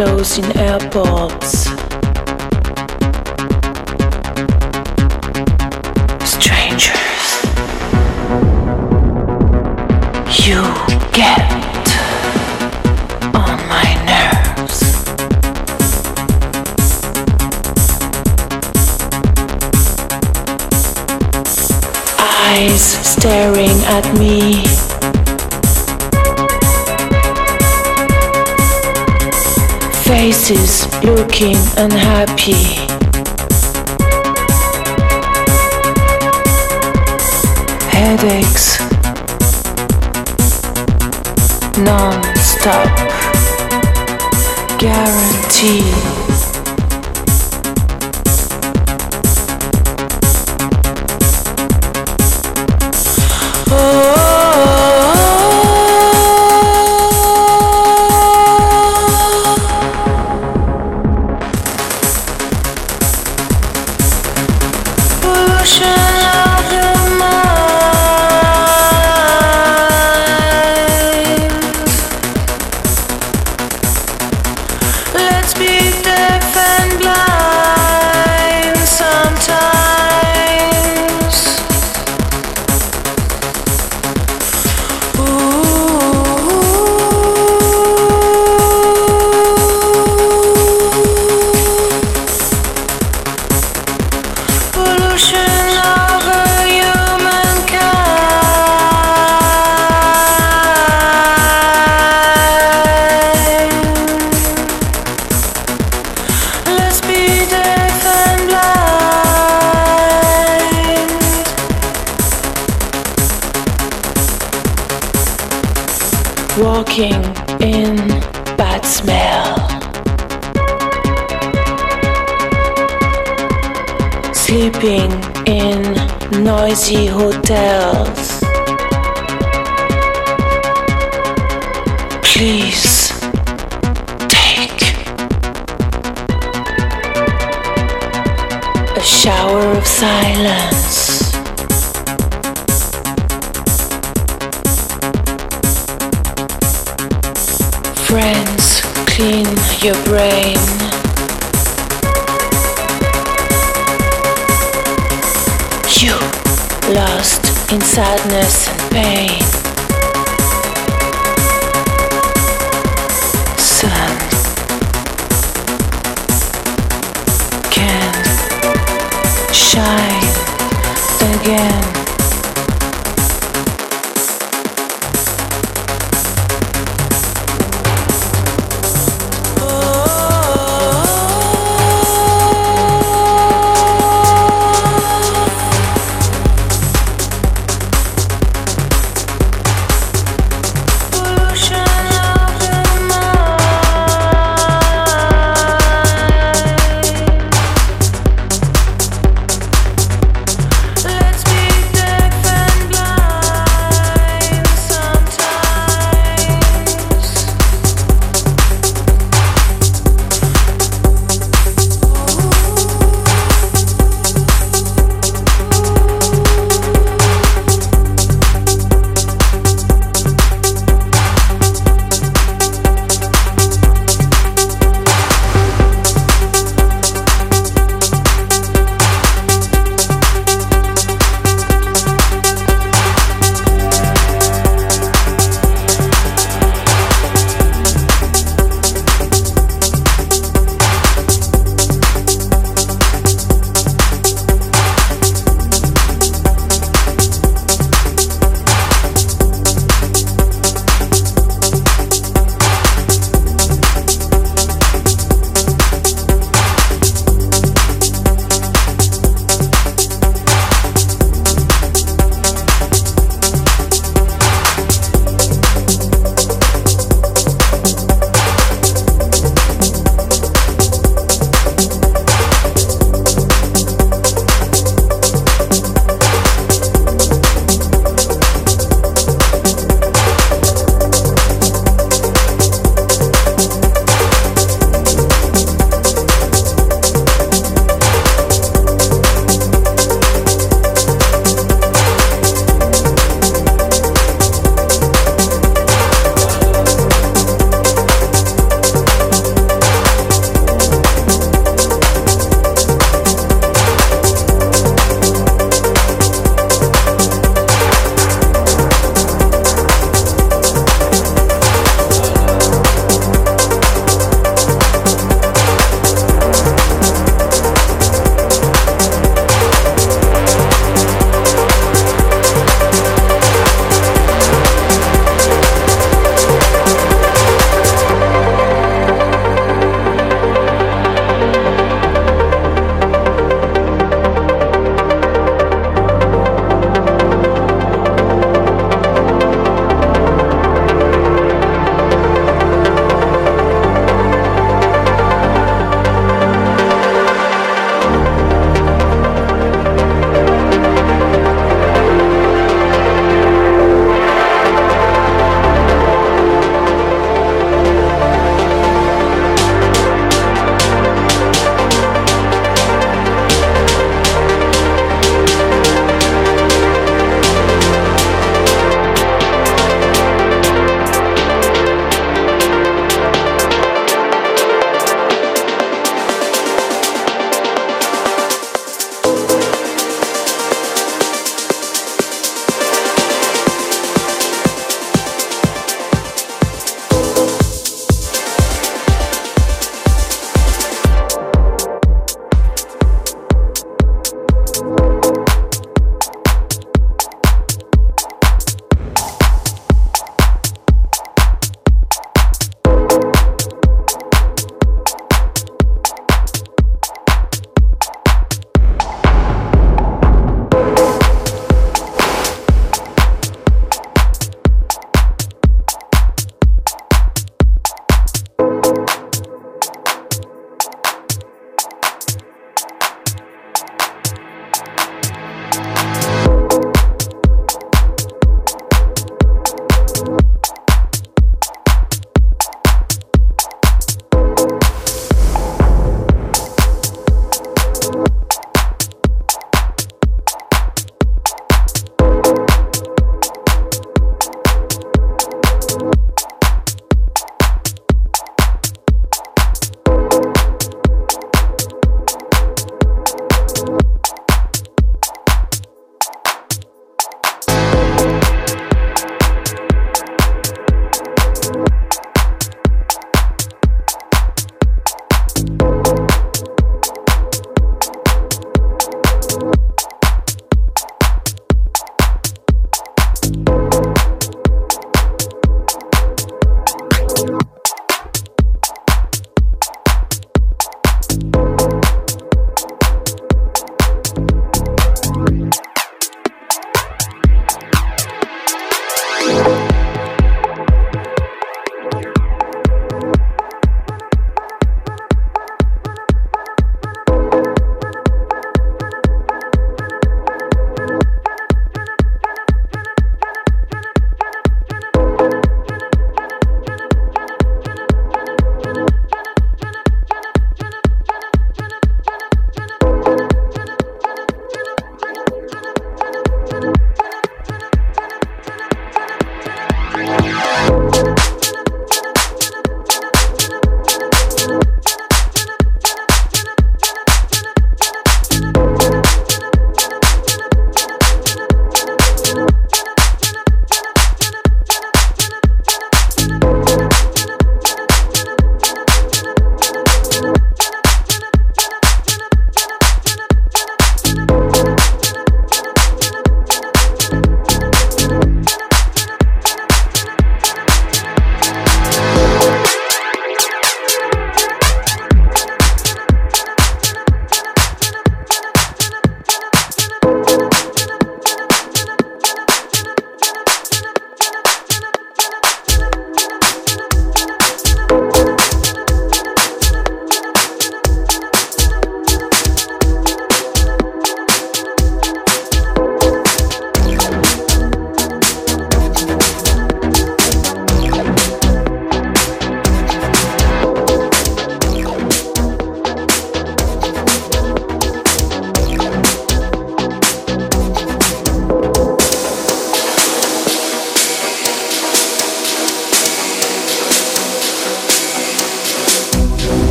close in Faces looking unhappy. Headaches non-stop guarantee. Sadness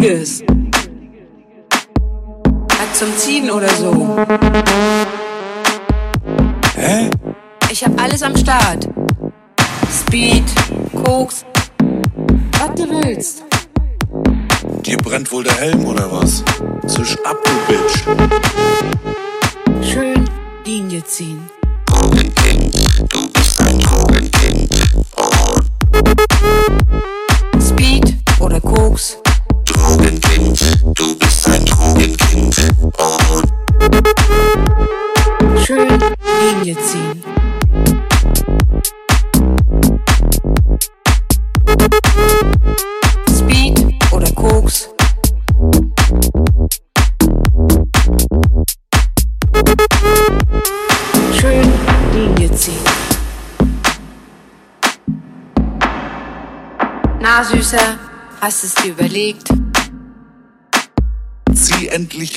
Yes.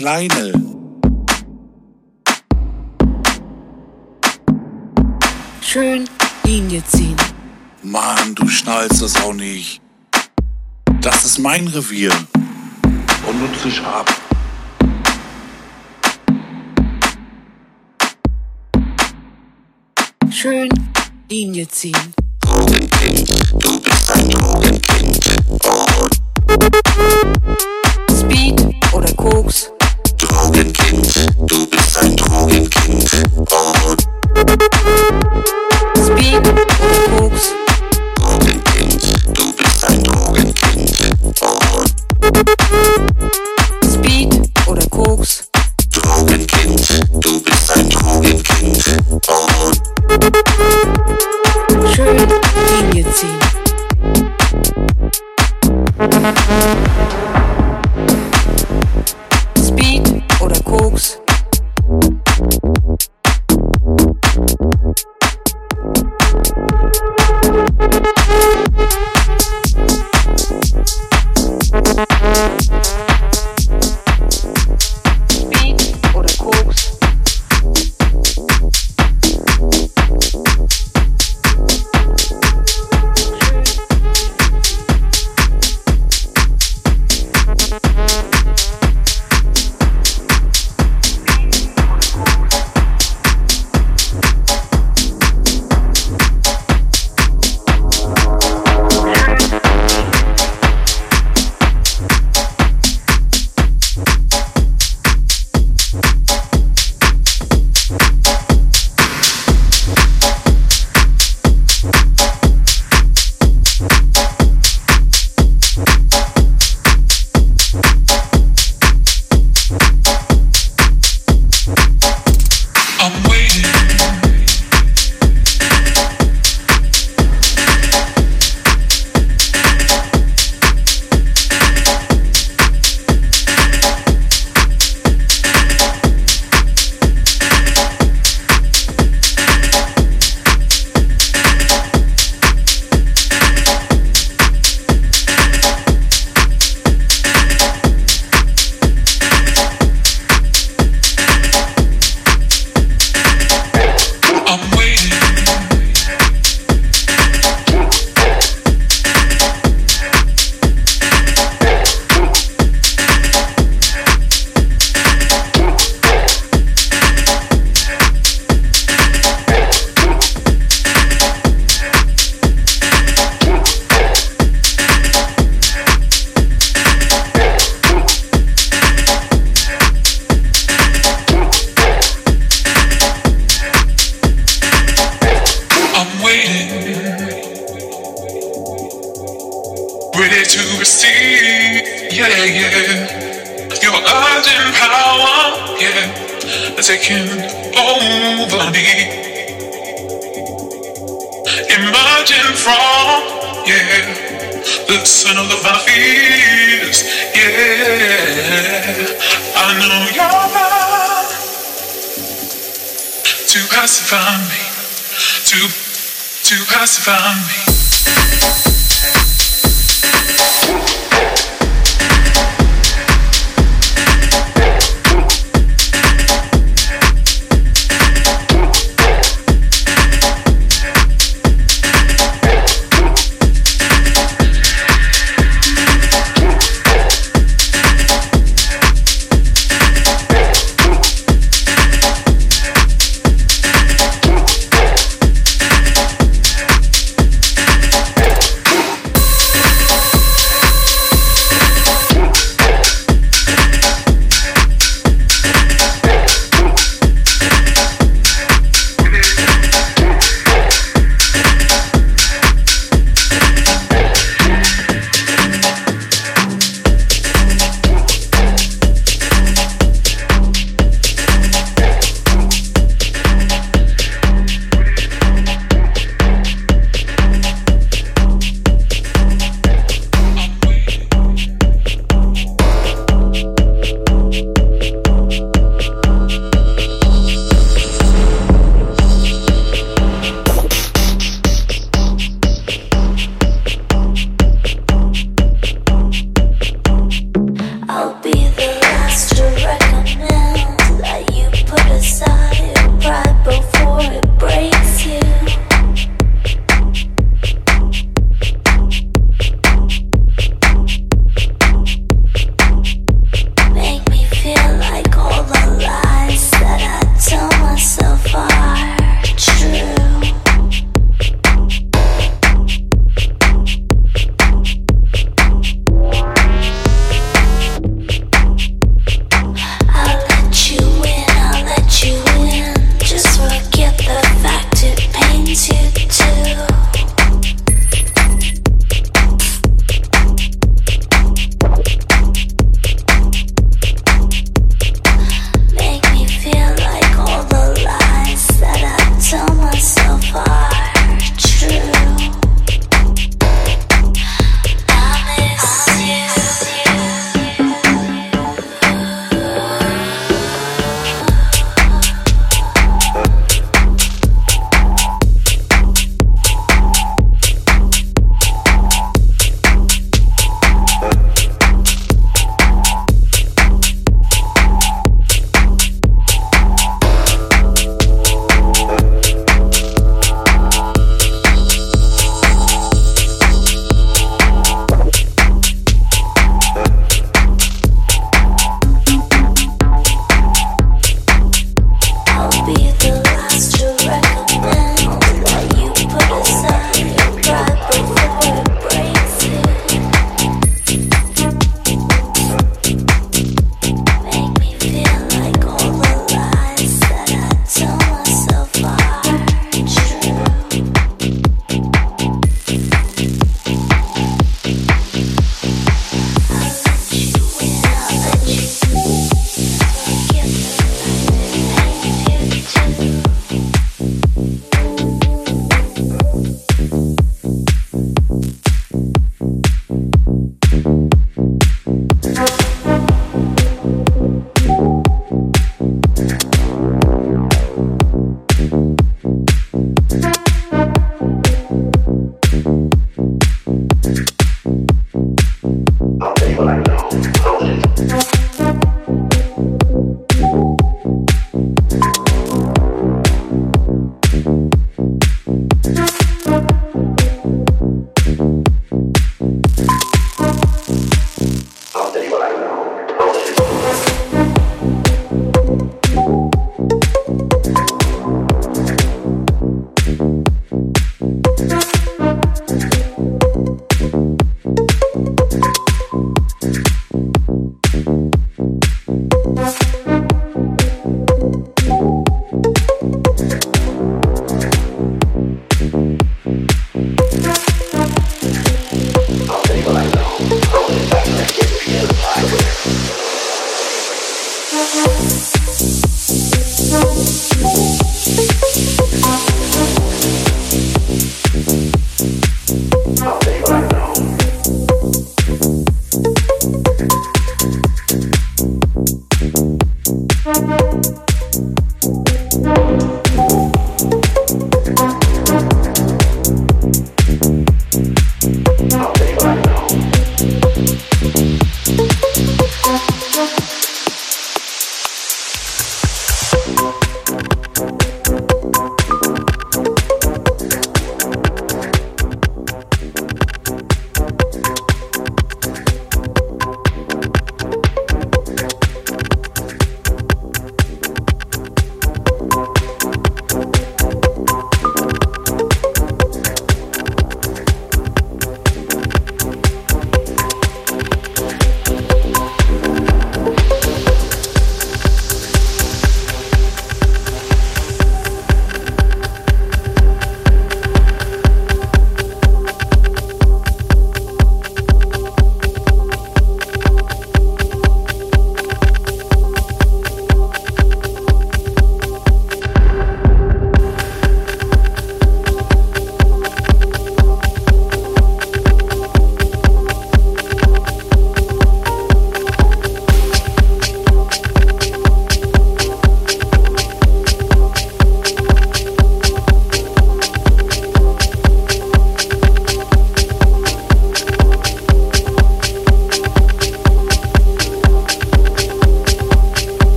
Kleine. Schön Linie ziehen. Mann, du schnallst das auch nicht. Das ist mein Revier. Und nutze ich ab. Schön Linie ziehen. Drogenkind, du bist ein Drogenkind. Oh. Speed oder Koks?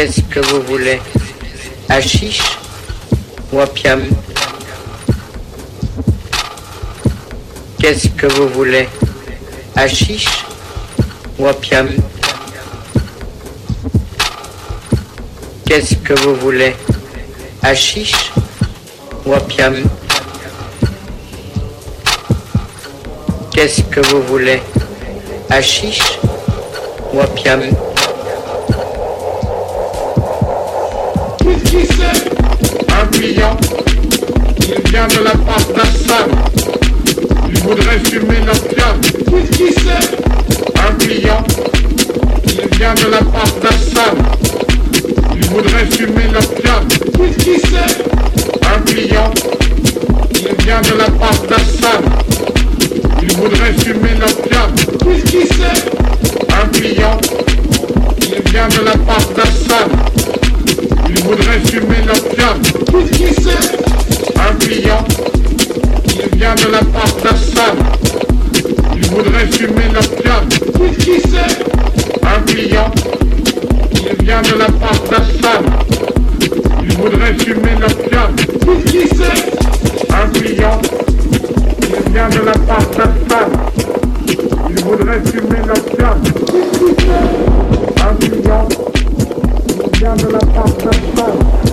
Qu'est-ce que vous voulez? Achiche ou opium Qu'est-ce que vous voulez? Achiche ou opium Qu'est-ce que vous voulez? Achiche ou opium Qu'est-ce que vous voulez? Achiche ou de la part d'Assad. Il voudrait fumer l'opium. Qui c'est? Un client. Il vient de la part d'Assad. Il voudrait fumer l'opium. Qui c'est? Un client. Il vient de la part d'Assad. Il voudrait fumer l'opium. Qui c'est? Un client. Il vient de la part d'Assad. Il voudrait fumer l'opium. Qui c'est? Un client. Il vient de la part d'Assad. Il voudrait fumer l'opium. Qui c'est? Un client. Il vient de la part d'Assad. Il voudrait fumer l'opium. Qui c'est? Un client. Il vient de la part d'Assad. Il voudrait fumer l'opium. Qui c'est? Un client. Il vient de la part d'Assad.